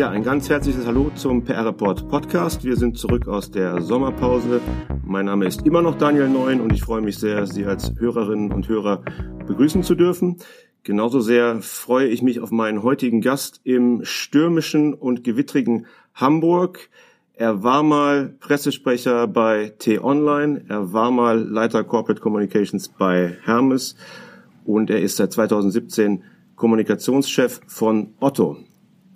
Ja, ein ganz herzliches Hallo zum PR Report Podcast. Wir sind zurück aus der Sommerpause. Mein Name ist immer noch Daniel Neuen und ich freue mich sehr, Sie als Hörerinnen und Hörer begrüßen zu dürfen. Genauso sehr freue ich mich auf meinen heutigen Gast im stürmischen und gewittrigen Hamburg. Er war mal Pressesprecher bei T-Online, er war mal Leiter Corporate Communications bei Hermes und er ist seit 2017 Kommunikationschef von Otto.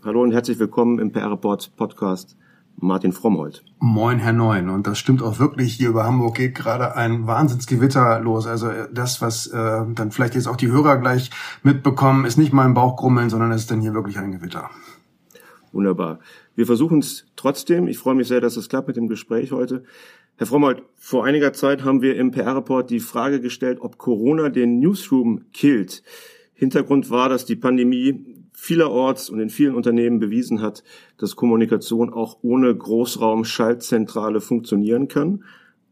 Hallo und herzlich willkommen im PR Report Podcast. Martin Frommholt. Moin, Herr Neuen. Und das stimmt auch wirklich. Hier über Hamburg geht gerade ein Wahnsinnsgewitter los. Also äh, das, was äh, dann vielleicht jetzt auch die Hörer gleich mitbekommen, ist nicht mein Bauchgrummeln, sondern es ist dann hier wirklich ein Gewitter. Wunderbar. Wir versuchen es trotzdem. Ich freue mich sehr, dass es klappt mit dem Gespräch heute. Herr Frommholt, vor einiger Zeit haben wir im PR-Report die Frage gestellt, ob Corona den Newsroom killt. Hintergrund war, dass die Pandemie vielerorts und in vielen Unternehmen bewiesen hat, dass Kommunikation auch ohne Großraum-Schaltzentrale funktionieren kann.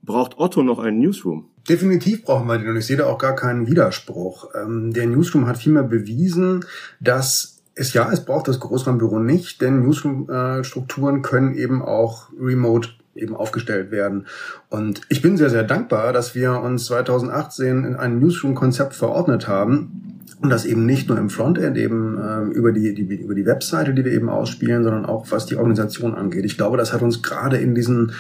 Braucht Otto noch einen Newsroom? Definitiv brauchen wir den und ich sehe da auch gar keinen Widerspruch. Ähm, der Newsroom hat vielmehr bewiesen, dass es ja, es braucht das Großraumbüro nicht, denn Newsroom-Strukturen können eben auch remote eben aufgestellt werden. Und ich bin sehr, sehr dankbar, dass wir uns 2018 in ein Newsroom-Konzept verordnet haben, und das eben nicht nur im Frontend, eben äh, über, die, die, über die Webseite, die wir eben ausspielen, sondern auch was die Organisation angeht. Ich glaube, das hat uns gerade in diesen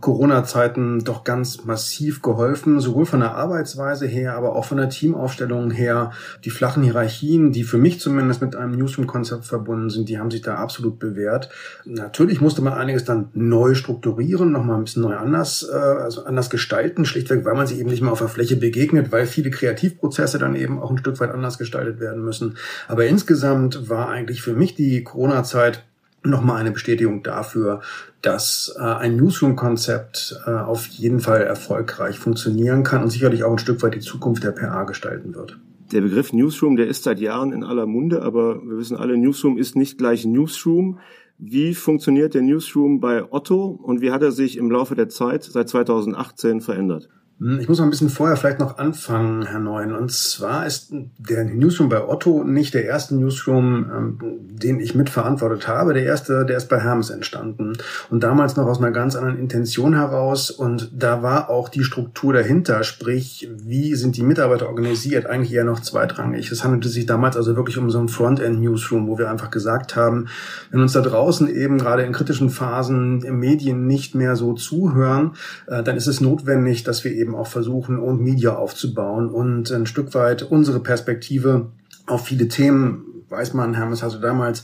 Corona-Zeiten doch ganz massiv geholfen, sowohl von der Arbeitsweise her, aber auch von der Teamaufstellung her. Die flachen Hierarchien, die für mich zumindest mit einem Newsroom-Konzept verbunden sind, die haben sich da absolut bewährt. Natürlich musste man einiges dann neu strukturieren, nochmal ein bisschen neu anders, äh, also anders gestalten, schlichtweg, weil man sich eben nicht mehr auf der Fläche begegnet, weil viele Kreativprozesse dann eben auch ein Stück weit anders gestaltet werden müssen. Aber insgesamt war eigentlich für mich die Corona-Zeit nochmal eine Bestätigung dafür, dass äh, ein Newsroom-Konzept äh, auf jeden Fall erfolgreich funktionieren kann und sicherlich auch ein Stück weit die Zukunft der PA gestalten wird. Der Begriff Newsroom, der ist seit Jahren in aller Munde, aber wir wissen alle, Newsroom ist nicht gleich Newsroom. Wie funktioniert der Newsroom bei Otto und wie hat er sich im Laufe der Zeit seit 2018 verändert? Hm, ich muss noch ein bisschen vorher vielleicht noch anfangen, Herr Neuen. Und zwar ist der Newsroom bei Otto nicht der erste Newsroom, ähm, den ich mitverantwortet habe. Der erste, der ist bei Hermes entstanden. Und damals noch aus einer ganz anderen Intention heraus. Und da war auch die Struktur dahinter, sprich, wie sind die Mitarbeiter organisiert, eigentlich eher noch zweitrangig. Es handelte sich damals also wirklich um so ein Frontend-Newsroom, wo wir einfach gesagt haben, wenn uns da draußen eben gerade in kritischen Phasen Medien nicht mehr so zuhören, äh, dann ist es notwendig, dass wir eben eben auch versuchen, und Media aufzubauen und ein Stück weit unsere Perspektive auf viele Themen weiß man, Hermes hatte damals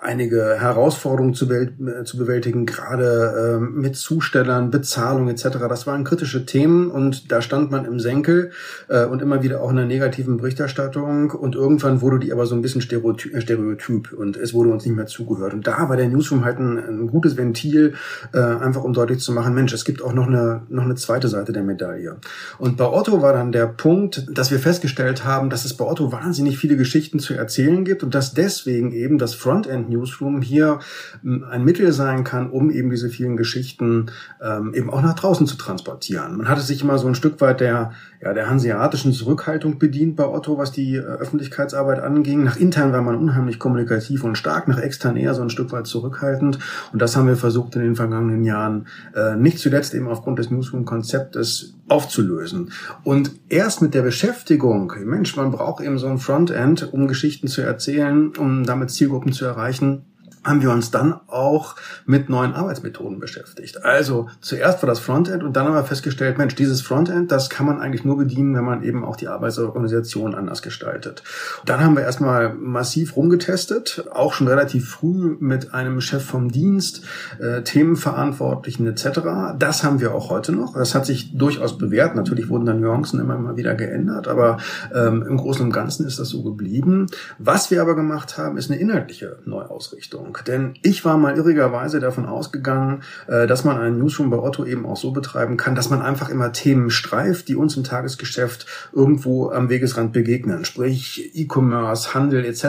einige Herausforderungen zu, äh, zu bewältigen, gerade äh, mit Zustellern, Bezahlung etc. Das waren kritische Themen und da stand man im Senkel äh, und immer wieder auch in einer negativen Berichterstattung und irgendwann wurde die aber so ein bisschen Stereotyp, Stereotyp und es wurde uns nicht mehr zugehört. Und da war der Newsroom halt ein, ein gutes Ventil, äh, einfach um deutlich zu machen, Mensch, es gibt auch noch eine, noch eine zweite Seite der Medaille. Und bei Otto war dann der Punkt, dass wir festgestellt haben, dass es bei Otto wahnsinnig viele Geschichten zu erzählen gibt und dass deswegen eben das Frontend Newsroom hier ähm, ein Mittel sein kann, um eben diese vielen Geschichten ähm, eben auch nach draußen zu transportieren. Man hatte sich immer so ein Stück weit der, ja, der hanseatischen Zurückhaltung bedient bei Otto, was die äh, Öffentlichkeitsarbeit anging. Nach intern war man unheimlich kommunikativ und stark, nach extern eher so ein Stück weit zurückhaltend. Und das haben wir versucht in den vergangenen Jahren, äh, nicht zuletzt eben aufgrund des Newsroom-Konzeptes aufzulösen. Und erst mit der Beschäftigung, Mensch, man braucht eben so ein Frontend, um Geschichten zu erzählen, um damit Zielgruppen zu erreichen, haben wir uns dann auch mit neuen Arbeitsmethoden beschäftigt. Also zuerst war das Frontend und dann haben wir festgestellt, Mensch, dieses Frontend, das kann man eigentlich nur bedienen, wenn man eben auch die Arbeitsorganisation anders gestaltet. Dann haben wir erstmal massiv rumgetestet, auch schon relativ früh mit einem Chef vom Dienst, äh, Themenverantwortlichen etc. Das haben wir auch heute noch. Das hat sich durchaus bewährt. Natürlich wurden dann Nuancen immer mal wieder geändert, aber ähm, im Großen und Ganzen ist das so geblieben. Was wir aber gemacht haben, ist eine inhaltliche Neuausrichtung. Meinung. Denn ich war mal irrigerweise davon ausgegangen, äh, dass man einen Newsroom bei Otto eben auch so betreiben kann, dass man einfach immer Themen streift, die uns im Tagesgeschäft irgendwo am Wegesrand begegnen. Sprich E-Commerce, Handel etc.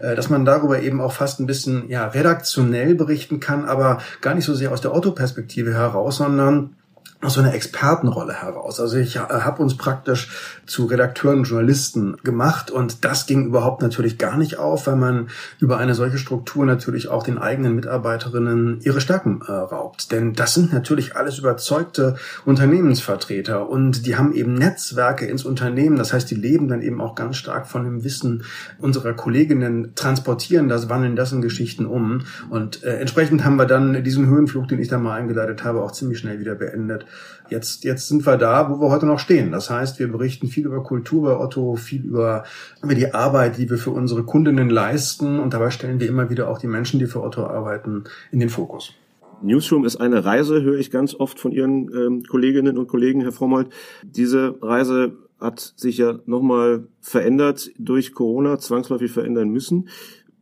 Äh, dass man darüber eben auch fast ein bisschen ja, redaktionell berichten kann, aber gar nicht so sehr aus der Otto-Perspektive heraus, sondern aus so einer Expertenrolle heraus. Also ich äh, habe uns praktisch zu Redakteuren, Journalisten gemacht und das ging überhaupt natürlich gar nicht auf, weil man über eine solche Struktur natürlich auch den eigenen Mitarbeiterinnen ihre Stärken äh, raubt. Denn das sind natürlich alles überzeugte Unternehmensvertreter und die haben eben Netzwerke ins Unternehmen. Das heißt, die leben dann eben auch ganz stark von dem Wissen unserer Kolleginnen, transportieren das, wandeln das in Geschichten um und äh, entsprechend haben wir dann diesen Höhenflug, den ich da mal eingeleitet habe, auch ziemlich schnell wieder beendet Jetzt, jetzt sind wir da, wo wir heute noch stehen. Das heißt, wir berichten viel über Kultur bei Otto, viel über, über die Arbeit, die wir für unsere Kundinnen leisten. Und dabei stellen wir immer wieder auch die Menschen, die für Otto arbeiten, in den Fokus. Newsroom ist eine Reise, höre ich ganz oft von Ihren ähm, Kolleginnen und Kollegen, Herr Frommold. Diese Reise hat sich ja nochmal verändert durch Corona, zwangsläufig verändern müssen.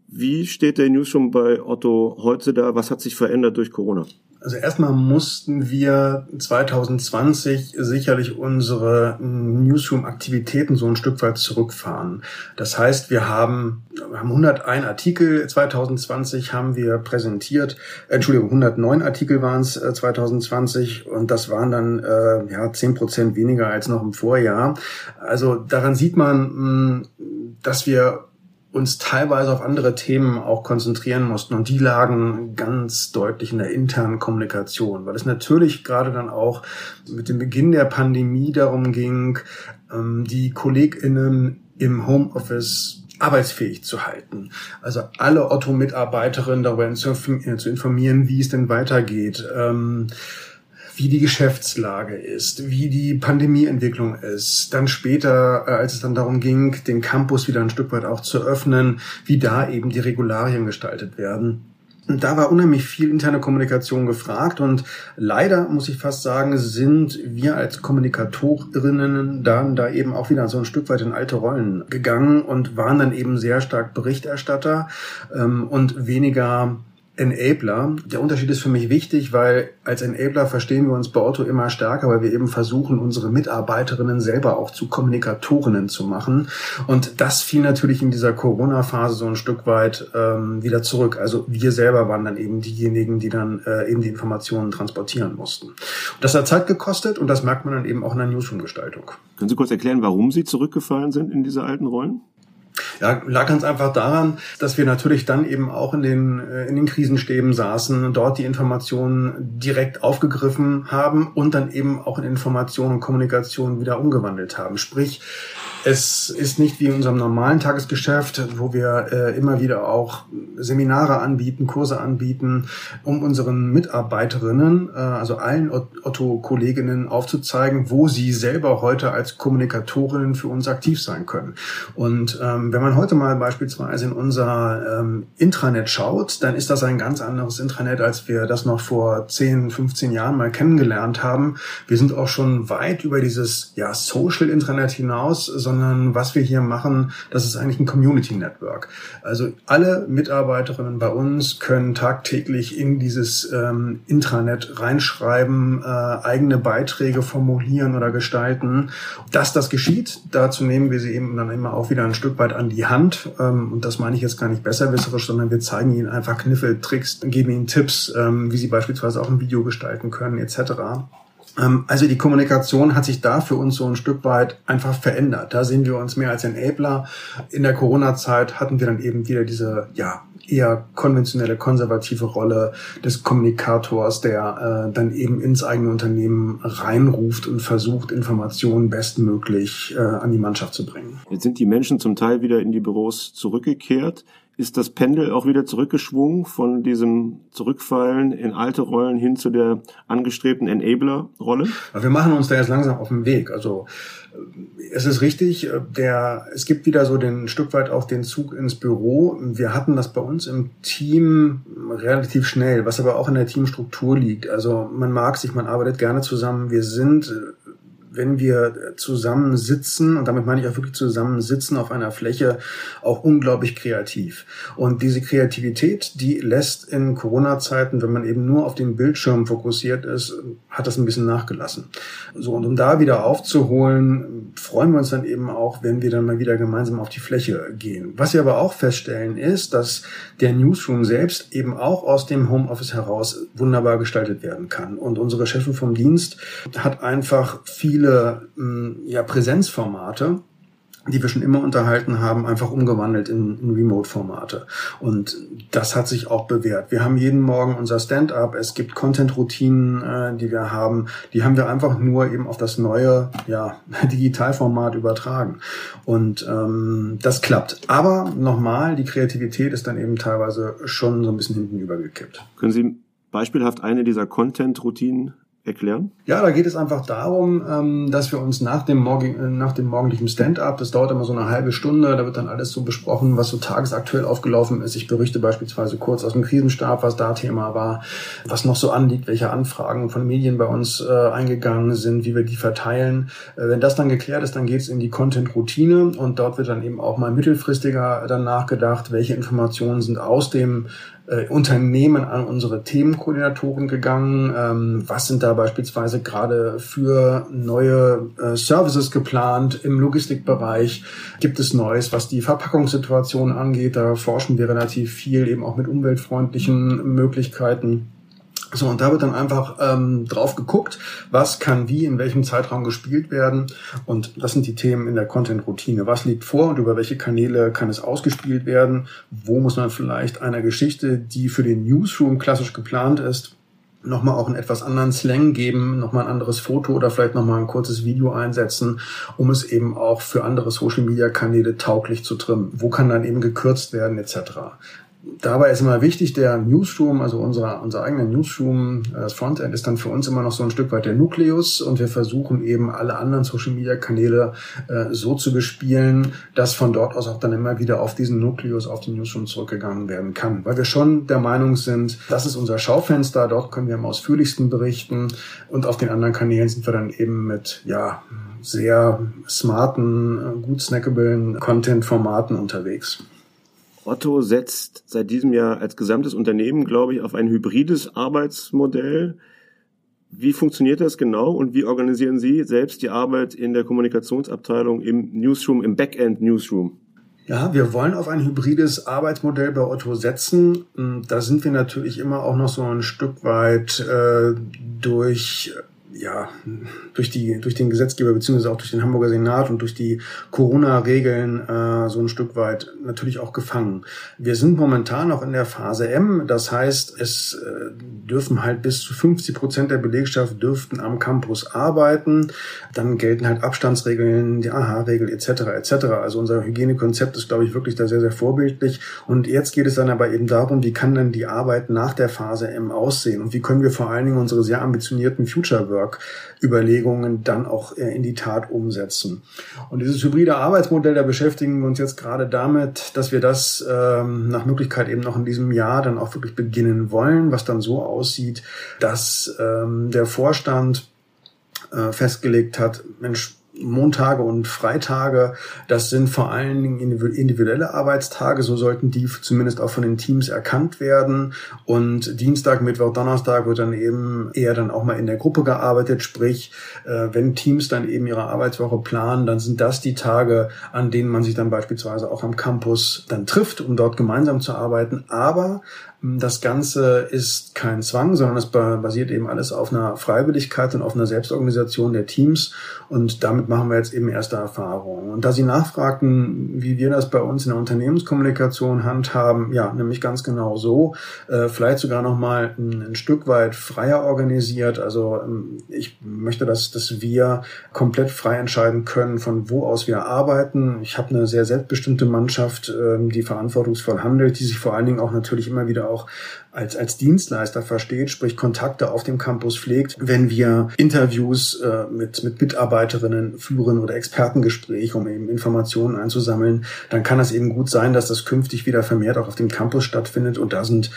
Wie steht der Newsroom bei Otto heute da? Was hat sich verändert durch Corona? Also erstmal mussten wir 2020 sicherlich unsere Newsroom-Aktivitäten so ein Stück weit zurückfahren. Das heißt, wir haben, haben 101 Artikel 2020 haben wir präsentiert, Entschuldigung, 109 Artikel waren es 2020 und das waren dann äh, ja 10 Prozent weniger als noch im Vorjahr. Also daran sieht man, dass wir uns teilweise auf andere Themen auch konzentrieren mussten. Und die lagen ganz deutlich in der internen Kommunikation, weil es natürlich gerade dann auch mit dem Beginn der Pandemie darum ging, ähm, die KollegInnen im Homeoffice arbeitsfähig zu halten. Also alle Otto-Mitarbeiterinnen darüber zu informieren, wie es denn weitergeht. Ähm, wie die Geschäftslage ist, wie die Pandemieentwicklung ist. Dann später, äh, als es dann darum ging, den Campus wieder ein Stück weit auch zu öffnen, wie da eben die Regularien gestaltet werden. Und da war unheimlich viel interne Kommunikation gefragt und leider muss ich fast sagen, sind wir als Kommunikatorinnen dann da eben auch wieder so ein Stück weit in alte Rollen gegangen und waren dann eben sehr stark Berichterstatter ähm, und weniger Enabler. Der Unterschied ist für mich wichtig, weil als Enabler verstehen wir uns bei Otto immer stärker, weil wir eben versuchen, unsere Mitarbeiterinnen selber auch zu Kommunikatorinnen zu machen. Und das fiel natürlich in dieser Corona-Phase so ein Stück weit ähm, wieder zurück. Also wir selber waren dann eben diejenigen, die dann äh, eben die Informationen transportieren mussten. Und das hat Zeit gekostet und das merkt man dann eben auch in der Newsroom-Gestaltung. Können Sie kurz erklären, warum Sie zurückgefallen sind in diese alten Rollen? Ja, lag ganz einfach daran, dass wir natürlich dann eben auch in den, äh, in den Krisenstäben saßen und dort die Informationen direkt aufgegriffen haben und dann eben auch in Informationen und Kommunikation wieder umgewandelt haben. Sprich, es ist nicht wie in unserem normalen Tagesgeschäft, wo wir äh, immer wieder auch Seminare anbieten, Kurse anbieten, um unseren Mitarbeiterinnen, äh, also allen Otto-Kolleginnen aufzuzeigen, wo sie selber heute als Kommunikatorinnen für uns aktiv sein können. Und ähm, wenn man heute mal beispielsweise in unser ähm, Intranet schaut, dann ist das ein ganz anderes Intranet, als wir das noch vor 10, 15 Jahren mal kennengelernt haben. Wir sind auch schon weit über dieses ja, Social Intranet hinaus, sondern was wir hier machen, das ist eigentlich ein Community Network. Also alle Mitarbeiterinnen bei uns können tagtäglich in dieses ähm, Intranet reinschreiben, äh, eigene Beiträge formulieren oder gestalten. Dass das geschieht, dazu nehmen wir sie eben dann immer auch wieder ein Stück weit an die Hand. Ähm, und das meine ich jetzt gar nicht besserwisserisch, sondern wir zeigen ihnen einfach Kniffel, Tricks, geben ihnen Tipps, ähm, wie sie beispielsweise auch ein Video gestalten können etc. Ähm, also die Kommunikation hat sich da für uns so ein Stück weit einfach verändert. Da sehen wir uns mehr als Enabler. In der Corona-Zeit hatten wir dann eben wieder diese, ja, eher konventionelle, konservative Rolle des Kommunikators, der äh, dann eben ins eigene Unternehmen reinruft und versucht, Informationen bestmöglich äh, an die Mannschaft zu bringen. Jetzt sind die Menschen zum Teil wieder in die Büros zurückgekehrt. Ist das Pendel auch wieder zurückgeschwungen von diesem Zurückfallen in alte Rollen hin zu der angestrebten Enabler-Rolle? Wir machen uns da jetzt langsam auf den Weg. Also äh, es ist richtig, äh, der, es gibt wieder so den Stück weit auch den Zug ins Büro. Wir hatten das bei uns im Team relativ schnell, was aber auch in der Teamstruktur liegt. Also man mag sich, man arbeitet gerne zusammen. Wir sind wenn wir zusammensitzen, und damit meine ich auch wirklich zusammensitzen auf einer Fläche, auch unglaublich kreativ. Und diese Kreativität, die lässt in Corona-Zeiten, wenn man eben nur auf den Bildschirm fokussiert ist, hat das ein bisschen nachgelassen. So, und um da wieder aufzuholen, freuen wir uns dann eben auch, wenn wir dann mal wieder gemeinsam auf die Fläche gehen. Was wir aber auch feststellen ist, dass der Newsroom selbst eben auch aus dem Homeoffice heraus wunderbar gestaltet werden kann. Und unsere Chefin vom Dienst hat einfach viele mm, ja, Präsenzformate, die wir schon immer unterhalten haben, einfach umgewandelt in, in Remote-Formate. Und das hat sich auch bewährt. Wir haben jeden Morgen unser Stand-up, es gibt Content-Routinen, äh, die wir haben, die haben wir einfach nur eben auf das neue ja, Digitalformat übertragen. Und ähm, das klappt. Aber nochmal, die Kreativität ist dann eben teilweise schon so ein bisschen hinten übergekippt. Können Sie beispielhaft eine dieser Content-Routinen erklären? Ja, da geht es einfach darum, ähm, dass wir uns nach dem, Morgen, äh, nach dem morgendlichen Stand-up, das dauert immer so eine halbe Stunde, da wird dann alles so besprochen, was so tagesaktuell aufgelaufen ist. Ich berichte beispielsweise kurz aus dem Krisenstab, was da Thema war, was noch so anliegt, welche Anfragen von Medien bei uns äh, eingegangen sind, wie wir die verteilen. Äh, wenn das dann geklärt ist, dann geht es in die Content-Routine und dort wird dann eben auch mal mittelfristiger dann nachgedacht, welche Informationen sind aus dem äh, Unternehmen an unsere Themenkoordinatoren gegangen. Ähm, was sind da beispielsweise gerade für neue äh, Services geplant im Logistikbereich? Gibt es Neues, was die Verpackungssituation angeht? Da forschen wir relativ viel eben auch mit umweltfreundlichen Möglichkeiten. So, und da wird dann einfach ähm, drauf geguckt, was kann wie in welchem Zeitraum gespielt werden. Und das sind die Themen in der Content-Routine. Was liegt vor und über welche Kanäle kann es ausgespielt werden? Wo muss man vielleicht einer Geschichte, die für den Newsroom klassisch geplant ist, nochmal auch einen etwas anderen Slang geben, nochmal ein anderes Foto oder vielleicht nochmal ein kurzes Video einsetzen, um es eben auch für andere Social-Media-Kanäle tauglich zu trimmen. Wo kann dann eben gekürzt werden etc dabei ist immer wichtig, der Newsroom, also unser, unser eigener Newsroom, äh, das Frontend ist dann für uns immer noch so ein Stück weit der Nukleus und wir versuchen eben alle anderen Social Media Kanäle äh, so zu bespielen, dass von dort aus auch dann immer wieder auf diesen Nukleus, auf den Newsroom zurückgegangen werden kann. Weil wir schon der Meinung sind, das ist unser Schaufenster, dort können wir am ausführlichsten berichten und auf den anderen Kanälen sind wir dann eben mit, ja, sehr smarten, gut snackablen Content-Formaten unterwegs. Otto setzt seit diesem Jahr als gesamtes Unternehmen, glaube ich, auf ein hybrides Arbeitsmodell. Wie funktioniert das genau und wie organisieren Sie selbst die Arbeit in der Kommunikationsabteilung im Newsroom, im Backend Newsroom? Ja, wir wollen auf ein hybrides Arbeitsmodell bei Otto setzen. Da sind wir natürlich immer auch noch so ein Stück weit äh, durch ja, durch die, durch den Gesetzgeber beziehungsweise auch durch den Hamburger Senat und durch die Corona-Regeln äh, so ein Stück weit natürlich auch gefangen. Wir sind momentan noch in der Phase M, das heißt, es äh, dürfen halt bis zu 50 Prozent der Belegschaft dürften am Campus arbeiten. Dann gelten halt Abstandsregeln, die AHA-Regel etc. etc. Also unser Hygienekonzept ist, glaube ich, wirklich da sehr, sehr vorbildlich. Und jetzt geht es dann aber eben darum, wie kann denn die Arbeit nach der Phase M aussehen und wie können wir vor allen Dingen unsere sehr ambitionierten Future Work Work-Überlegungen dann auch äh, in die Tat umsetzen. Und dieses hybride Arbeitsmodell, da beschäftigen wir uns jetzt gerade damit, dass wir das ähm, nach Möglichkeit eben noch in diesem Jahr dann auch wirklich beginnen wollen, was dann so aussieht, dass ähm, der Vorstand äh, festgelegt hat, Mensch, Montage und Freitage, das sind vor allen Dingen individuelle Arbeitstage, so sollten die zumindest auch von den Teams erkannt werden. Und Dienstag, Mittwoch, Donnerstag wird dann eben eher dann auch mal in der Gruppe gearbeitet, sprich, äh, wenn Teams dann eben ihre Arbeitswoche planen, dann sind das die Tage, an denen man sich dann beispielsweise auch am Campus dann trifft, um dort gemeinsam zu arbeiten. Aber das Ganze ist kein Zwang, sondern es basiert eben alles auf einer Freiwilligkeit und auf einer Selbstorganisation der Teams. Und damit machen wir jetzt eben erste Erfahrungen. Und da Sie nachfragten, wie wir das bei uns in der Unternehmenskommunikation handhaben, ja, nämlich ganz genau so, äh, vielleicht sogar noch mal ein, ein, Stück weit freier organisiert. Also ähm, ich möchte, dass, dass wir komplett frei entscheiden können, von wo aus wir arbeiten. Ich habe eine sehr selbstbestimmte Mannschaft, äh, die verantwortungsvoll handelt, die sich vor allen Dingen auch natürlich immer wieder auch als, als Dienstleister versteht, sprich Kontakte auf dem Campus pflegt, wenn wir Interviews äh, mit, mit Mitarbeiterinnen führen oder Expertengespräche, um eben Informationen einzusammeln, dann kann es eben gut sein, dass das künftig wieder vermehrt auch auf dem Campus stattfindet. Und da sind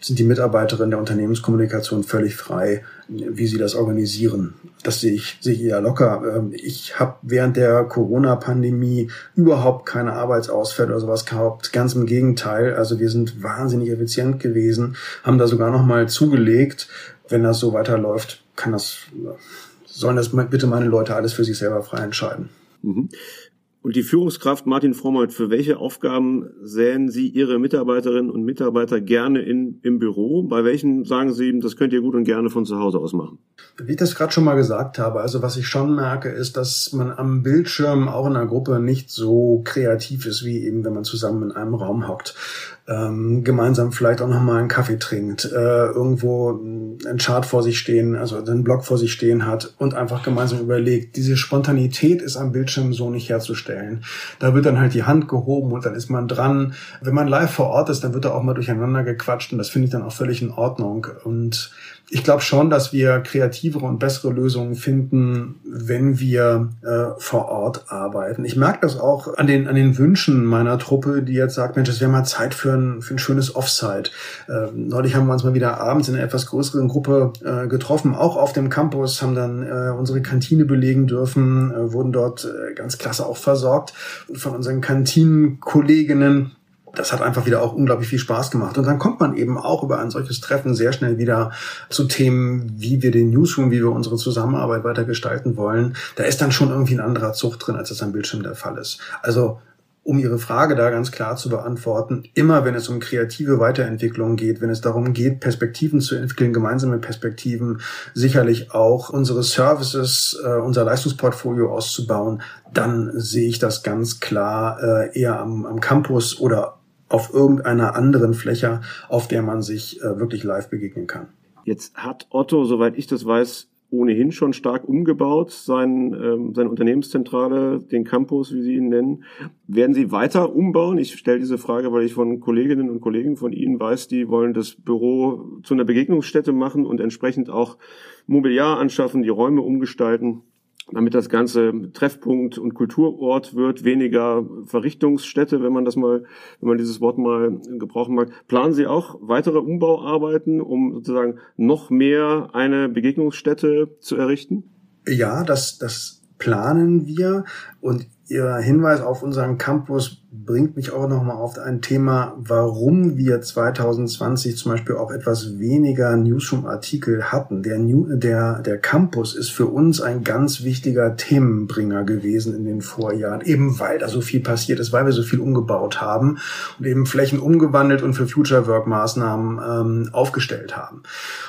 sind die Mitarbeiterinnen der Unternehmenskommunikation völlig frei, wie sie das organisieren. Das sehe ich, sehe ich eher locker. Ähm, ich habe während der Corona-Pandemie überhaupt keine Arbeitsausfälle oder sowas gehabt. Ganz im Gegenteil. Also wir sind wahnsinnig effizient gewesen, haben da sogar noch mal zugelegt. Wenn das so weiterläuft, kann das, sollen das bitte meine Leute alles für sich selber frei entscheiden. Mhm. Und die Führungskraft Martin Frommold, für welche Aufgaben säen Sie Ihre Mitarbeiterinnen und Mitarbeiter gerne in, im Büro? Bei welchen sagen Sie, das könnt ihr gut und gerne von zu Hause aus machen? Wie ich das gerade schon mal gesagt habe, also was ich schon merke, ist, dass man am Bildschirm auch in einer Gruppe nicht so kreativ ist, wie eben wenn man zusammen in einem Raum hockt ähm, gemeinsam vielleicht auch nochmal einen Kaffee trinkt, äh, irgendwo einen Chart vor sich stehen, also einen Blog vor sich stehen hat und einfach gemeinsam überlegt. Diese Spontanität ist am Bildschirm so nicht herzustellen. Da wird dann halt die Hand gehoben und dann ist man dran. Wenn man live vor Ort ist, dann wird da auch mal durcheinander gequatscht und das finde ich dann auch völlig in Ordnung. Und ich glaube schon, dass wir kreativere und bessere Lösungen finden, wenn wir äh, vor Ort arbeiten. Ich merke das auch an den, an den Wünschen meiner Truppe, die jetzt sagt, Mensch, es wäre mal Zeit für ein, für ein schönes Offsite. Äh, neulich haben wir uns mal wieder abends in einer etwas größeren Gruppe äh, getroffen, auch auf dem Campus, haben dann äh, unsere Kantine belegen dürfen, äh, wurden dort äh, ganz klasse auch versorgt von unseren Kantinenkolleginnen das hat einfach wieder auch unglaublich viel Spaß gemacht. Und dann kommt man eben auch über ein solches Treffen sehr schnell wieder zu Themen, wie wir den Newsroom, wie wir unsere Zusammenarbeit weiter gestalten wollen. Da ist dann schon irgendwie ein anderer Zug drin, als das am Bildschirm der Fall ist. Also um Ihre Frage da ganz klar zu beantworten, immer wenn es um kreative Weiterentwicklung geht, wenn es darum geht, Perspektiven zu entwickeln, gemeinsame Perspektiven, sicherlich auch unsere Services, äh, unser Leistungsportfolio auszubauen, dann sehe ich das ganz klar äh, eher am, am Campus oder auf irgendeiner anderen Fläche, auf der man sich äh, wirklich live begegnen kann. Jetzt hat Otto, soweit ich das weiß, ohnehin schon stark umgebaut, sein, ähm, seine Unternehmenszentrale, den Campus, wie Sie ihn nennen. Werden Sie weiter umbauen? Ich stelle diese Frage, weil ich von Kolleginnen und Kollegen von Ihnen weiß, die wollen das Büro zu einer Begegnungsstätte machen und entsprechend auch Mobiliar anschaffen, die Räume umgestalten damit das Ganze Treffpunkt und Kulturort wird, weniger Verrichtungsstätte, wenn man das mal, wenn man dieses Wort mal gebrauchen mag. Planen Sie auch weitere Umbauarbeiten, um sozusagen noch mehr eine Begegnungsstätte zu errichten? Ja, das, das planen wir und Ihr Hinweis auf unseren Campus bringt mich auch nochmal auf ein Thema, warum wir 2020 zum Beispiel auch etwas weniger Newsroom-Artikel hatten. Der, New, der, der Campus ist für uns ein ganz wichtiger Themenbringer gewesen in den Vorjahren, eben weil da so viel passiert ist, weil wir so viel umgebaut haben und eben Flächen umgewandelt und für Future Work Maßnahmen ähm, aufgestellt haben.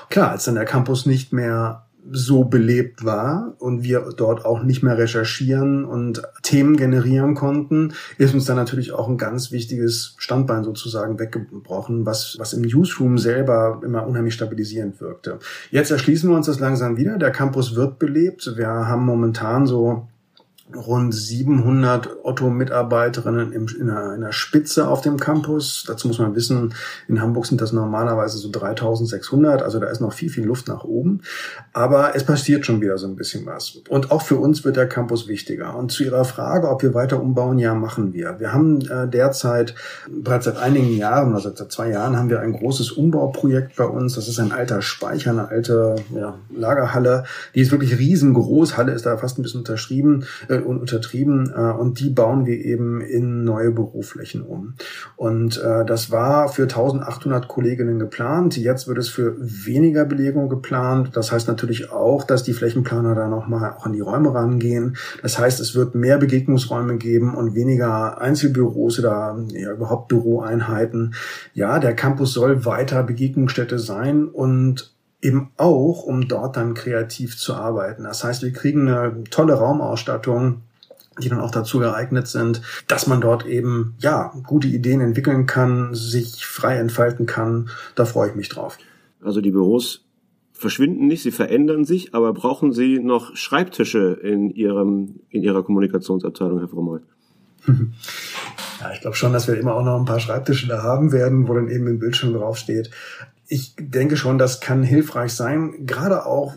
Klar, als dann der Campus nicht mehr so belebt war und wir dort auch nicht mehr recherchieren und Themen generieren konnten, ist uns dann natürlich auch ein ganz wichtiges Standbein sozusagen weggebrochen, was, was im Newsroom selber immer unheimlich stabilisierend wirkte. Jetzt erschließen wir uns das langsam wieder. Der Campus wird belebt. Wir haben momentan so rund 700 Otto-Mitarbeiterinnen in der, in der Spitze auf dem Campus. Dazu muss man wissen, in Hamburg sind das normalerweise so 3600, also da ist noch viel, viel Luft nach oben. Aber es passiert schon wieder so ein bisschen was. Und auch für uns wird der Campus wichtiger. Und zu Ihrer Frage, ob wir weiter umbauen, ja, machen wir. Wir haben äh, derzeit, bereits seit einigen Jahren, also seit zwei Jahren, haben wir ein großes Umbauprojekt bei uns. Das ist ein alter Speicher, eine alte ja, Lagerhalle. Die ist wirklich riesengroß. Halle ist da fast ein bisschen unterschrieben. Und untertrieben äh, und die bauen wir eben in neue Büroflächen um. Und äh, das war für 1800 Kolleginnen geplant. Jetzt wird es für weniger Belegung geplant. Das heißt natürlich auch, dass die Flächenplaner da nochmal auch an die Räume rangehen. Das heißt, es wird mehr Begegnungsräume geben und weniger Einzelbüros oder ja, überhaupt Büroeinheiten. Ja, der Campus soll weiter Begegnungsstätte sein und eben auch, um dort dann kreativ zu arbeiten. Das heißt, wir kriegen eine tolle Raumausstattung, die dann auch dazu geeignet sind, dass man dort eben, ja, gute Ideen entwickeln kann, sich frei entfalten kann. Da freue ich mich drauf. Also die Büros verschwinden nicht, sie verändern sich, aber brauchen Sie noch Schreibtische in Ihrem, in Ihrer Kommunikationsabteilung, Herr Frommold? Ja, ich glaube schon, dass wir immer auch noch ein paar Schreibtische da haben werden, wo dann eben im Bildschirm draufsteht ich denke schon, das kann hilfreich sein, gerade auch,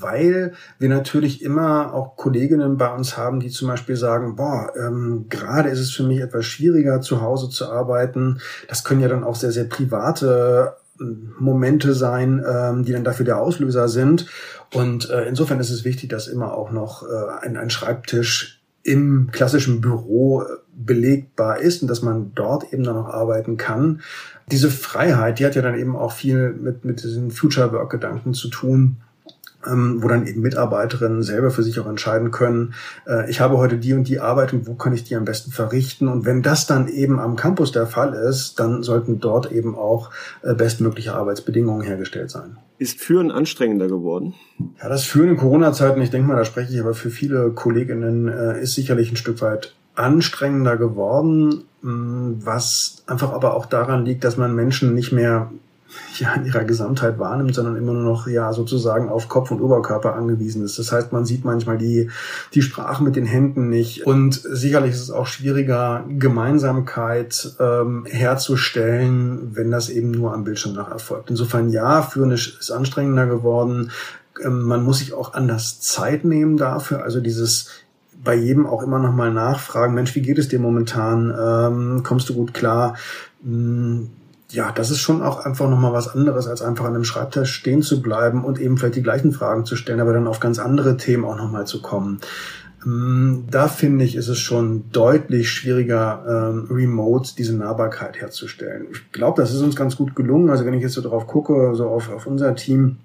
weil wir natürlich immer auch Kolleginnen bei uns haben, die zum Beispiel sagen, boah, ähm, gerade ist es für mich etwas schwieriger, zu Hause zu arbeiten. Das können ja dann auch sehr, sehr private Momente sein, ähm, die dann dafür der Auslöser sind. Und äh, insofern ist es wichtig, dass immer auch noch äh, ein, ein Schreibtisch im klassischen Büro belegbar ist und dass man dort eben dann noch arbeiten kann. Diese Freiheit, die hat ja dann eben auch viel mit, mit diesen Future Work Gedanken zu tun ähm, wo dann eben Mitarbeiterinnen selber für sich auch entscheiden können, äh, ich habe heute die und die Arbeit und wo kann ich die am besten verrichten. Und wenn das dann eben am Campus der Fall ist, dann sollten dort eben auch äh, bestmögliche Arbeitsbedingungen hergestellt sein. Ist Führen anstrengender geworden? Ja, das Führen in Corona-Zeiten, ich denke mal, da spreche ich aber für viele Kolleginnen, äh, ist sicherlich ein Stück weit anstrengender geworden, was einfach aber auch daran liegt, dass man Menschen nicht mehr ja in ihrer Gesamtheit wahrnimmt, sondern immer nur noch ja sozusagen auf Kopf und Oberkörper angewiesen ist. Das heißt, man sieht manchmal die die Sprache mit den Händen nicht und sicherlich ist es auch schwieriger Gemeinsamkeit ähm, herzustellen, wenn das eben nur am Bildschirm nach erfolgt. Insofern ja, führen ist anstrengender geworden. Ähm, man muss sich auch anders Zeit nehmen dafür. Also dieses bei jedem auch immer noch mal nachfragen, Mensch, wie geht es dir momentan? Ähm, kommst du gut klar? Hm, ja, das ist schon auch einfach nochmal was anderes, als einfach an einem Schreibtisch stehen zu bleiben und eben vielleicht die gleichen Fragen zu stellen, aber dann auf ganz andere Themen auch nochmal zu kommen. Ähm, da finde ich, ist es schon deutlich schwieriger, ähm, remote diese Nahbarkeit herzustellen. Ich glaube, das ist uns ganz gut gelungen. Also wenn ich jetzt so drauf gucke, so auf, auf unser Team,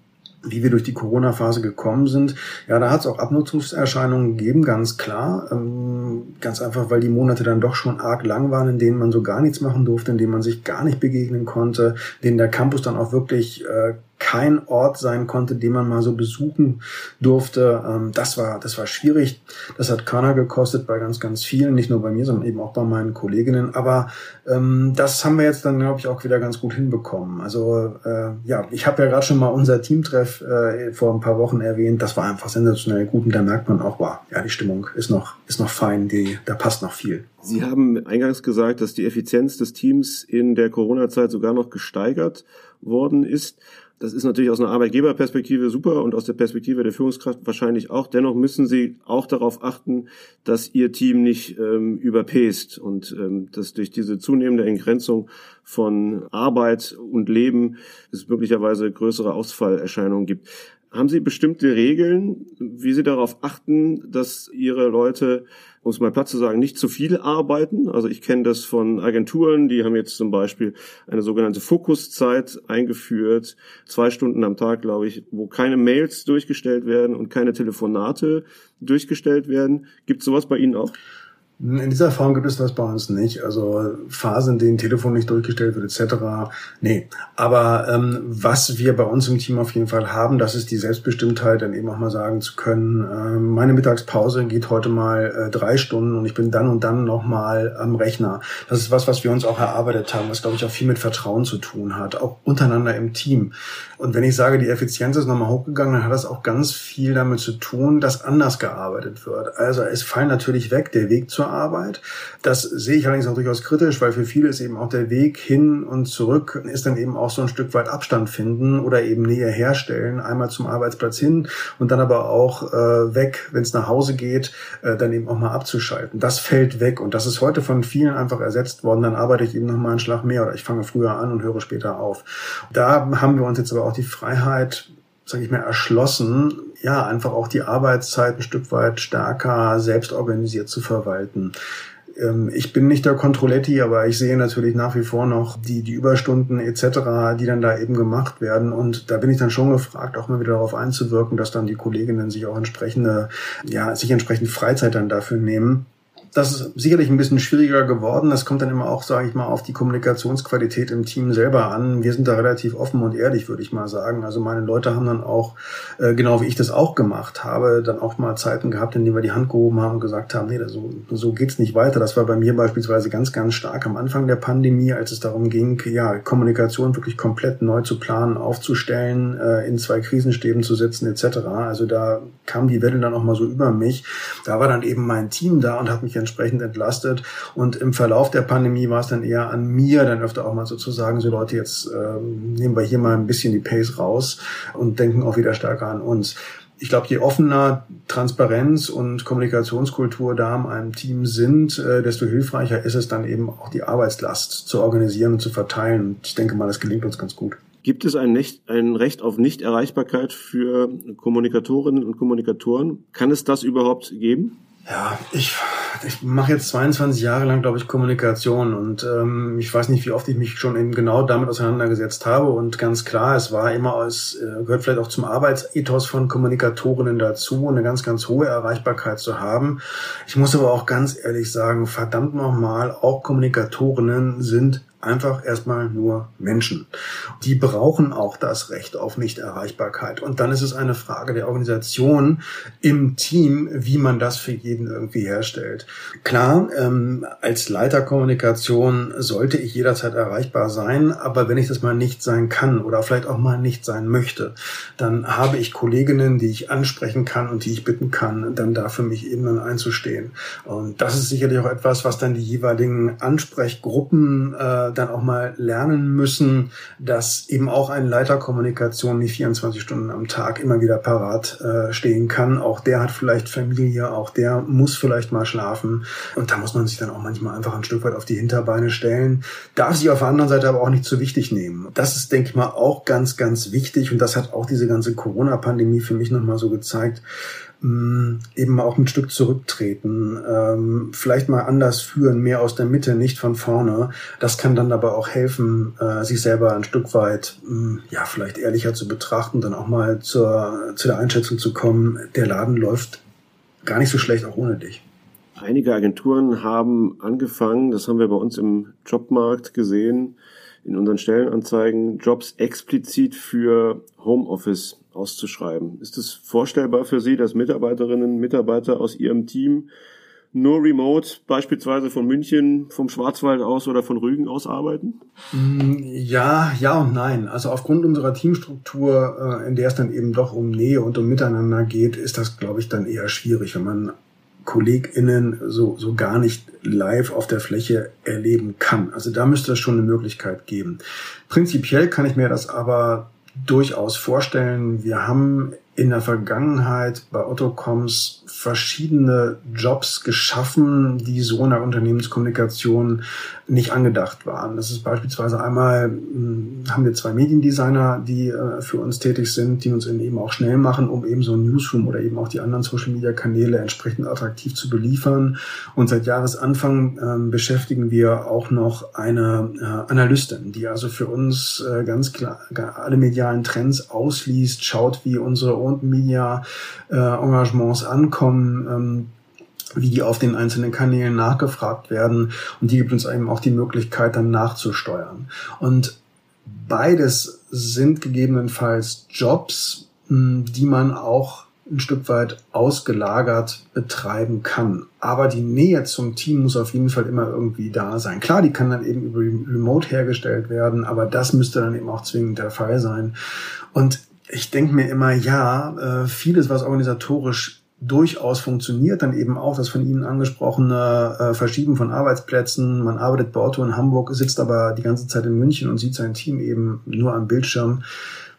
wie wir durch die Corona-Phase gekommen sind. Ja, da hat es auch Abnutzungserscheinungen gegeben, ganz klar. Ähm, ganz einfach, weil die Monate dann doch schon arg lang waren, in denen man so gar nichts machen durfte, in denen man sich gar nicht begegnen konnte, in denen der Campus dann auch wirklich äh, kein Ort sein konnte, den man mal so besuchen durfte. Ähm, das war, das war schwierig. Das hat Körner gekostet bei ganz, ganz vielen, nicht nur bei mir, sondern eben auch bei meinen Kolleginnen. Aber ähm, das haben wir jetzt dann, glaube ich, auch wieder ganz gut hinbekommen. Also äh, ja, ich habe ja gerade schon mal unser Teamtreff äh, vor ein paar Wochen erwähnt. Das war einfach sensationell gut und da merkt man auch, wow, ja, die Stimmung ist noch, ist noch fein, die, da passt noch viel. Sie haben eingangs gesagt, dass die Effizienz des Teams in der Corona-Zeit sogar noch gesteigert worden ist. Das ist natürlich aus einer Arbeitgeberperspektive super und aus der Perspektive der Führungskraft wahrscheinlich auch. Dennoch müssen Sie auch darauf achten, dass Ihr Team nicht ähm, überpäst und ähm, dass durch diese zunehmende Entgrenzung von Arbeit und Leben es möglicherweise größere Ausfallerscheinungen gibt. Haben Sie bestimmte Regeln, wie Sie darauf achten, dass Ihre Leute, um es mal platt zu sagen, nicht zu viel arbeiten? Also ich kenne das von Agenturen, die haben jetzt zum Beispiel eine sogenannte Fokuszeit eingeführt, zwei Stunden am Tag, glaube ich, wo keine Mails durchgestellt werden und keine Telefonate durchgestellt werden. Gibt sowas bei Ihnen auch? In dieser Form gibt es das bei uns nicht. Also Phasen, in denen Telefon nicht durchgestellt wird, etc. Nee. Aber ähm, was wir bei uns im Team auf jeden Fall haben, das ist die Selbstbestimmtheit, dann eben auch mal sagen zu können, äh, meine Mittagspause geht heute mal äh, drei Stunden und ich bin dann und dann noch mal am Rechner. Das ist was, was wir uns auch erarbeitet haben, was, glaube ich, auch viel mit Vertrauen zu tun hat, auch untereinander im Team. Und wenn ich sage, die Effizienz ist nochmal hochgegangen, dann hat das auch ganz viel damit zu tun, dass anders gearbeitet wird. Also es fallen natürlich weg der Weg zur Arbeit. Das sehe ich allerdings auch durchaus kritisch, weil für viele ist eben auch der Weg hin und zurück ist dann eben auch so ein Stück weit Abstand finden oder eben Nähe herstellen, einmal zum Arbeitsplatz hin und dann aber auch äh, weg, wenn es nach Hause geht, äh, dann eben auch mal abzuschalten. Das fällt weg und das ist heute von vielen einfach ersetzt worden. Dann arbeite ich eben noch einen Schlag mehr oder ich fange früher an und höre später auf. Da haben wir uns jetzt aber auch die Freiheit, sage ich mal, erschlossen, ja, einfach auch die Arbeitszeit ein Stück weit stärker selbst organisiert zu verwalten. Ähm, ich bin nicht der Controletti, aber ich sehe natürlich nach wie vor noch die, die Überstunden etc., die dann da eben gemacht werden. Und da bin ich dann schon gefragt, auch mal wieder darauf einzuwirken, dass dann die Kolleginnen sich auch entsprechende, ja, sich entsprechend Freizeit dann dafür nehmen das ist sicherlich ein bisschen schwieriger geworden. Das kommt dann immer auch, sage ich mal, auf die Kommunikationsqualität im Team selber an. Wir sind da relativ offen und ehrlich, würde ich mal sagen. Also meine Leute haben dann auch, äh, genau wie ich das auch gemacht habe, dann auch mal Zeiten gehabt, in denen wir die Hand gehoben haben und gesagt haben, nee, so, so geht's nicht weiter. Das war bei mir beispielsweise ganz, ganz stark am Anfang der Pandemie, als es darum ging, ja, Kommunikation wirklich komplett neu zu planen, aufzustellen, äh, in zwei Krisenstäben zu sitzen etc. Also da kam die Welle dann auch mal so über mich. Da war dann eben mein Team da und hat mich entsprechend entlastet. Und im Verlauf der Pandemie war es dann eher an mir, dann öfter auch mal sozusagen, so Leute, jetzt ähm, nehmen wir hier mal ein bisschen die Pace raus und denken auch wieder stärker an uns. Ich glaube, je offener Transparenz und Kommunikationskultur da in einem Team sind, äh, desto hilfreicher ist es dann eben auch die Arbeitslast zu organisieren und zu verteilen. Und ich denke mal, das gelingt uns ganz gut. Gibt es ein, nicht, ein Recht auf Nichterreichbarkeit für Kommunikatorinnen und Kommunikatoren? Kann es das überhaupt geben? Ja, ich, ich mache jetzt 22 Jahre lang, glaube ich, Kommunikation und ähm, ich weiß nicht, wie oft ich mich schon eben genau damit auseinandergesetzt habe und ganz klar, es war immer, es äh, gehört vielleicht auch zum Arbeitsethos von Kommunikatorinnen dazu, eine ganz, ganz hohe Erreichbarkeit zu haben. Ich muss aber auch ganz ehrlich sagen, verdammt nochmal, auch Kommunikatorinnen sind einfach erstmal nur Menschen. Die brauchen auch das Recht auf Nichterreichbarkeit. Und dann ist es eine Frage der Organisation im Team, wie man das für jeden irgendwie herstellt. Klar, ähm, als Leiterkommunikation sollte ich jederzeit erreichbar sein, aber wenn ich das mal nicht sein kann oder vielleicht auch mal nicht sein möchte, dann habe ich Kolleginnen, die ich ansprechen kann und die ich bitten kann, dann da für mich eben dann einzustehen. Und das ist sicherlich auch etwas, was dann die jeweiligen Ansprechgruppen äh, dann auch mal lernen müssen, dass eben auch eine Leiterkommunikation nicht 24 Stunden am Tag immer wieder parat äh, stehen kann. Auch der hat vielleicht Familie, auch der muss vielleicht mal schlafen. Und da muss man sich dann auch manchmal einfach ein Stück weit auf die Hinterbeine stellen. Darf sich auf der anderen Seite aber auch nicht zu wichtig nehmen. Das ist, denke ich mal, auch ganz, ganz wichtig. Und das hat auch diese ganze Corona-Pandemie für mich nochmal so gezeigt eben auch ein Stück zurücktreten, ähm, vielleicht mal anders führen, mehr aus der Mitte, nicht von vorne. Das kann dann aber auch helfen, äh, sich selber ein Stück weit, mm, ja, vielleicht ehrlicher zu betrachten, dann auch mal zur, zu der Einschätzung zu kommen, der Laden läuft gar nicht so schlecht auch ohne dich. Einige Agenturen haben angefangen, das haben wir bei uns im Jobmarkt gesehen, in unseren Stellenanzeigen, Jobs explizit für Homeoffice auszuschreiben. Ist es vorstellbar für Sie, dass Mitarbeiterinnen und Mitarbeiter aus Ihrem Team nur remote, beispielsweise von München, vom Schwarzwald aus oder von Rügen aus arbeiten? Mm, ja, ja und nein. Also aufgrund unserer Teamstruktur, äh, in der es dann eben doch um Nähe und um Miteinander geht, ist das, glaube ich, dann eher schwierig, wenn man KollegInnen so, so gar nicht live auf der Fläche erleben kann. Also da müsste es schon eine Möglichkeit geben. Prinzipiell kann ich mir das aber durchaus vorstellen. Wir haben in der Vergangenheit bei Ottocoms verschiedene Jobs geschaffen, die so in der Unternehmenskommunikation nicht angedacht waren. Das ist beispielsweise einmal, hm, haben wir zwei Mediendesigner, die äh, für uns tätig sind, die uns eben auch schnell machen, um eben so ein Newsroom oder eben auch die anderen Social-Media-Kanäle entsprechend attraktiv zu beliefern. Und seit Jahresanfang äh, beschäftigen wir auch noch eine äh, Analystin, die also für uns äh, ganz klar alle medialen Trends ausliest, schaut, wie unsere und Media äh, Engagements ankommen, ähm, wie die auf den einzelnen Kanälen nachgefragt werden und die gibt uns eben auch die Möglichkeit dann nachzusteuern. Und beides sind gegebenenfalls Jobs, die man auch ein Stück weit ausgelagert betreiben kann. Aber die Nähe zum Team muss auf jeden Fall immer irgendwie da sein. Klar, die kann dann eben über Remote hergestellt werden, aber das müsste dann eben auch zwingend der Fall sein. Und ich denke mir immer, ja, äh, vieles, was organisatorisch durchaus funktioniert, dann eben auch das von Ihnen angesprochene äh, Verschieben von Arbeitsplätzen. Man arbeitet bei Otto in Hamburg, sitzt aber die ganze Zeit in München und sieht sein Team eben nur am Bildschirm.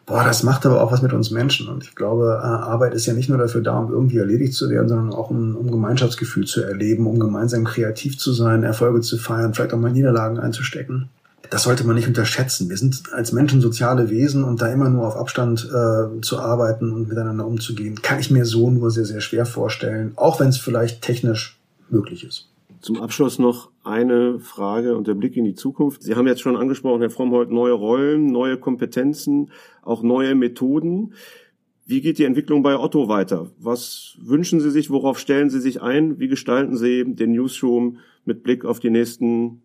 Boah, das macht aber auch was mit uns Menschen. Und ich glaube, äh, Arbeit ist ja nicht nur dafür da, um irgendwie erledigt zu werden, sondern auch um, um Gemeinschaftsgefühl zu erleben, um gemeinsam kreativ zu sein, Erfolge zu feiern, vielleicht auch mal Niederlagen einzustecken das sollte man nicht unterschätzen. Wir sind als Menschen soziale Wesen und da immer nur auf Abstand äh, zu arbeiten und miteinander umzugehen, kann ich mir so nur sehr, sehr schwer vorstellen, auch wenn es vielleicht technisch möglich ist. Zum Abschluss noch eine Frage und der Blick in die Zukunft. Sie haben jetzt schon angesprochen, Herr Frommholt, neue Rollen, neue Kompetenzen, auch neue Methoden. Wie geht die Entwicklung bei Otto weiter? Was wünschen Sie sich? Worauf stellen Sie sich ein? Wie gestalten Sie den Newsroom mit Blick auf die nächsten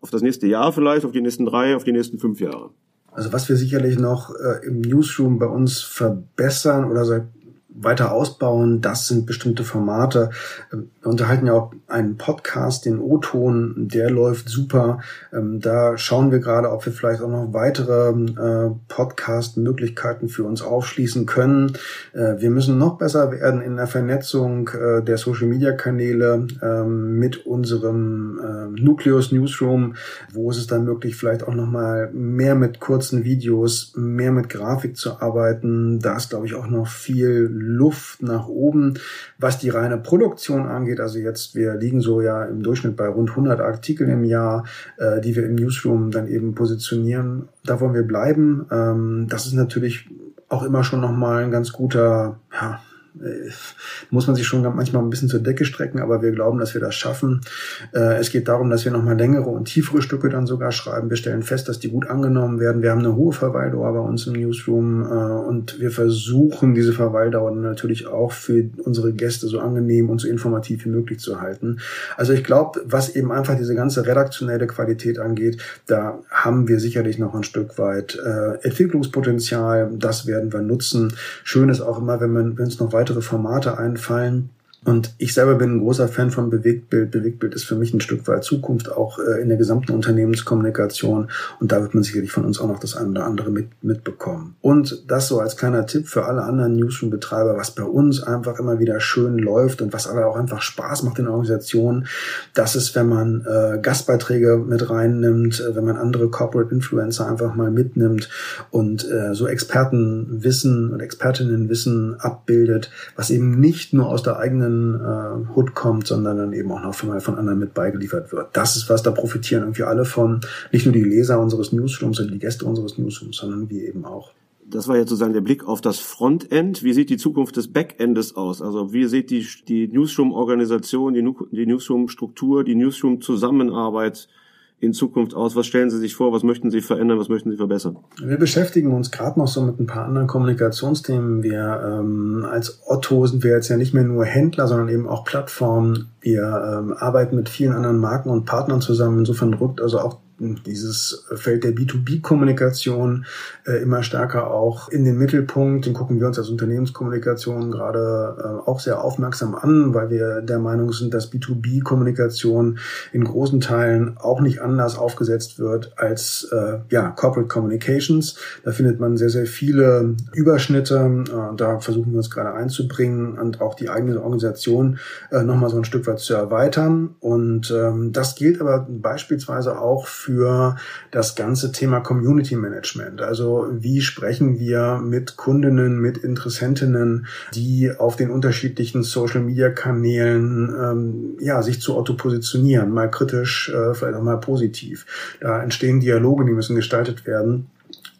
auf das nächste Jahr vielleicht, auf die nächsten drei, auf die nächsten fünf Jahre? Also was wir sicherlich noch äh, im Newsroom bei uns verbessern oder weiter ausbauen, das sind bestimmte Formate. Ähm, wir unterhalten ja auch einen Podcast, den O-Ton, der läuft super. Ähm, da schauen wir gerade, ob wir vielleicht auch noch weitere äh, Podcast-Möglichkeiten für uns aufschließen können. Äh, wir müssen noch besser werden in der Vernetzung äh, der Social-Media-Kanäle ähm, mit unserem Nucleus Newsroom. Wo ist es dann möglich, vielleicht auch noch mal mehr mit kurzen Videos, mehr mit Grafik zu arbeiten? Da ist, glaube ich, auch noch viel Luft nach oben. Was die reine Produktion angeht, angeht. Also jetzt, wir liegen so ja im Durchschnitt bei rund 100 Artikel im Jahr, äh, die wir im Newsroom dann eben positionieren. Da wollen wir bleiben. Ähm, das ist natürlich auch immer schon nochmal ein ganz guter, ja, muss man sich schon manchmal ein bisschen zur Decke strecken, aber wir glauben, dass wir das schaffen. Äh, es geht darum, dass wir nochmal längere und tiefere Stücke dann sogar schreiben. Wir stellen fest, dass die gut angenommen werden. Wir haben eine hohe Verweildauer bei uns im Newsroom äh, und wir versuchen, diese Verweildauer natürlich auch für unsere Gäste so angenehm und so informativ wie möglich zu halten. Also ich glaube, was eben einfach diese ganze redaktionelle Qualität angeht, da haben wir sicherlich noch ein Stück weit Entwicklungspotenzial. Das werden wir nutzen. Schön ist auch immer, wenn es noch weiter weitere Formate einfallen, und ich selber bin ein großer Fan von Bewegtbild. Bewegtbild ist für mich ein Stück weit Zukunft auch äh, in der gesamten Unternehmenskommunikation. Und da wird man sicherlich von uns auch noch das eine oder andere mit, mitbekommen. Und das so als kleiner Tipp für alle anderen Newsroom-Betreiber, was bei uns einfach immer wieder schön läuft und was aber auch einfach Spaß macht in der Organisation, das ist, wenn man äh, Gastbeiträge mit reinnimmt, äh, wenn man andere Corporate Influencer einfach mal mitnimmt und äh, so Expertenwissen und Expertinnenwissen abbildet, was eben nicht nur aus der eigenen äh, Hut kommt, sondern dann eben auch noch von, von anderen mit beigeliefert wird. Das ist was, da profitieren irgendwie alle von. Nicht nur die Leser unseres Newsrooms und die Gäste unseres Newsrooms, sondern wir eben auch. Das war jetzt sozusagen der Blick auf das Frontend. Wie sieht die Zukunft des Backendes aus? Also wie sieht die, die Newsroom-Organisation, die, die Newsroom-Struktur, die Newsroom-Zusammenarbeit in Zukunft aus? Was stellen Sie sich vor? Was möchten Sie verändern? Was möchten Sie verbessern? Wir beschäftigen uns gerade noch so mit ein paar anderen Kommunikationsthemen. Wir ähm, als Otto sind wir jetzt ja nicht mehr nur Händler, sondern eben auch Plattformen. Wir ähm, arbeiten mit vielen anderen Marken und Partnern zusammen. Insofern rückt also auch dieses Feld der B2B-Kommunikation äh, immer stärker auch in den Mittelpunkt. Den gucken wir uns als Unternehmenskommunikation gerade äh, auch sehr aufmerksam an, weil wir der Meinung sind, dass B2B-Kommunikation in großen Teilen auch nicht anders aufgesetzt wird als äh, ja, Corporate Communications. Da findet man sehr, sehr viele Überschnitte. Da versuchen wir uns gerade einzubringen und auch die eigene Organisation nochmal so ein Stück weit zu erweitern. Und ähm, das gilt aber beispielsweise auch für das ganze Thema Community Management. Also wie sprechen wir mit Kundinnen, mit Interessentinnen, die auf den unterschiedlichen Social Media Kanälen ähm, ja sich zu Otto positionieren, mal kritisch, äh, vielleicht auch mal positiv. Da entstehen Dialoge, die müssen gestaltet werden.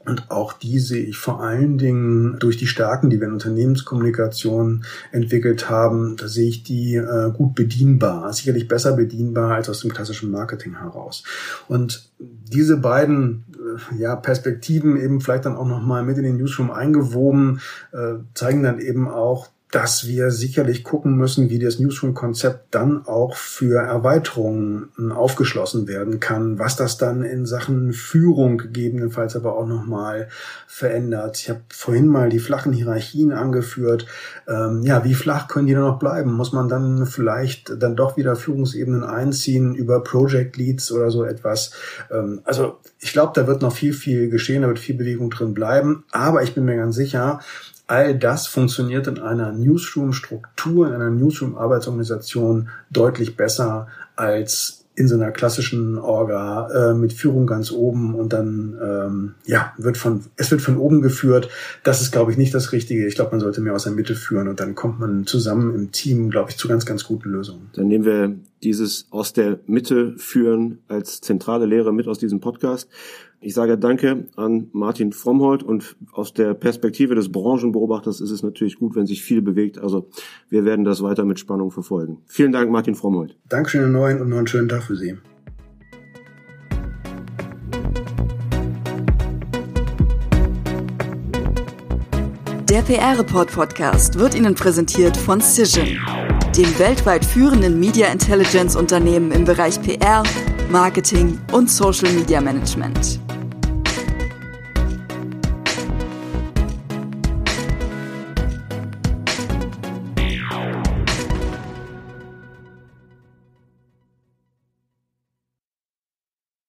Und auch die sehe ich vor allen Dingen durch die Stärken, die wir in Unternehmenskommunikation entwickelt haben, da sehe ich die äh, gut bedienbar, sicherlich besser bedienbar als aus dem klassischen Marketing heraus. Und diese beiden äh, ja, Perspektiven eben vielleicht dann auch nochmal mit in den Newsroom eingewoben, äh, zeigen dann eben auch, dass wir sicherlich gucken müssen, wie das Newsroom-Konzept dann auch für Erweiterungen aufgeschlossen werden kann, was das dann in Sachen Führung gegebenenfalls aber auch nochmal verändert. Ich habe vorhin mal die flachen Hierarchien angeführt. Ähm, ja, wie flach können die dann noch bleiben? Muss man dann vielleicht dann doch wieder Führungsebenen einziehen über Project Leads oder so etwas? Ähm, also ich glaube, da wird noch viel, viel geschehen, da wird viel Bewegung drin bleiben. Aber ich bin mir ganz sicher, All das funktioniert in einer Newsroom-Struktur, in einer Newsroom-Arbeitsorganisation deutlich besser als in so einer klassischen Orga äh, mit Führung ganz oben und dann ähm, ja wird von es wird von oben geführt. Das ist glaube ich nicht das Richtige. Ich glaube, man sollte mehr aus der Mitte führen und dann kommt man zusammen im Team, glaube ich, zu ganz ganz guten Lösungen. Dann nehmen wir dieses aus der Mitte führen als zentrale Lehre mit aus diesem Podcast. Ich sage Danke an Martin Frommholt und aus der Perspektive des Branchenbeobachters ist es natürlich gut, wenn sich viel bewegt. Also wir werden das weiter mit Spannung verfolgen. Vielen Dank, Martin Frommholt. Dankeschön, Herr Neuen, und noch einen schönen Tag für Sie. Der PR-Report Podcast wird Ihnen präsentiert von Cision, dem weltweit führenden Media Intelligence Unternehmen im Bereich PR, Marketing und Social Media Management.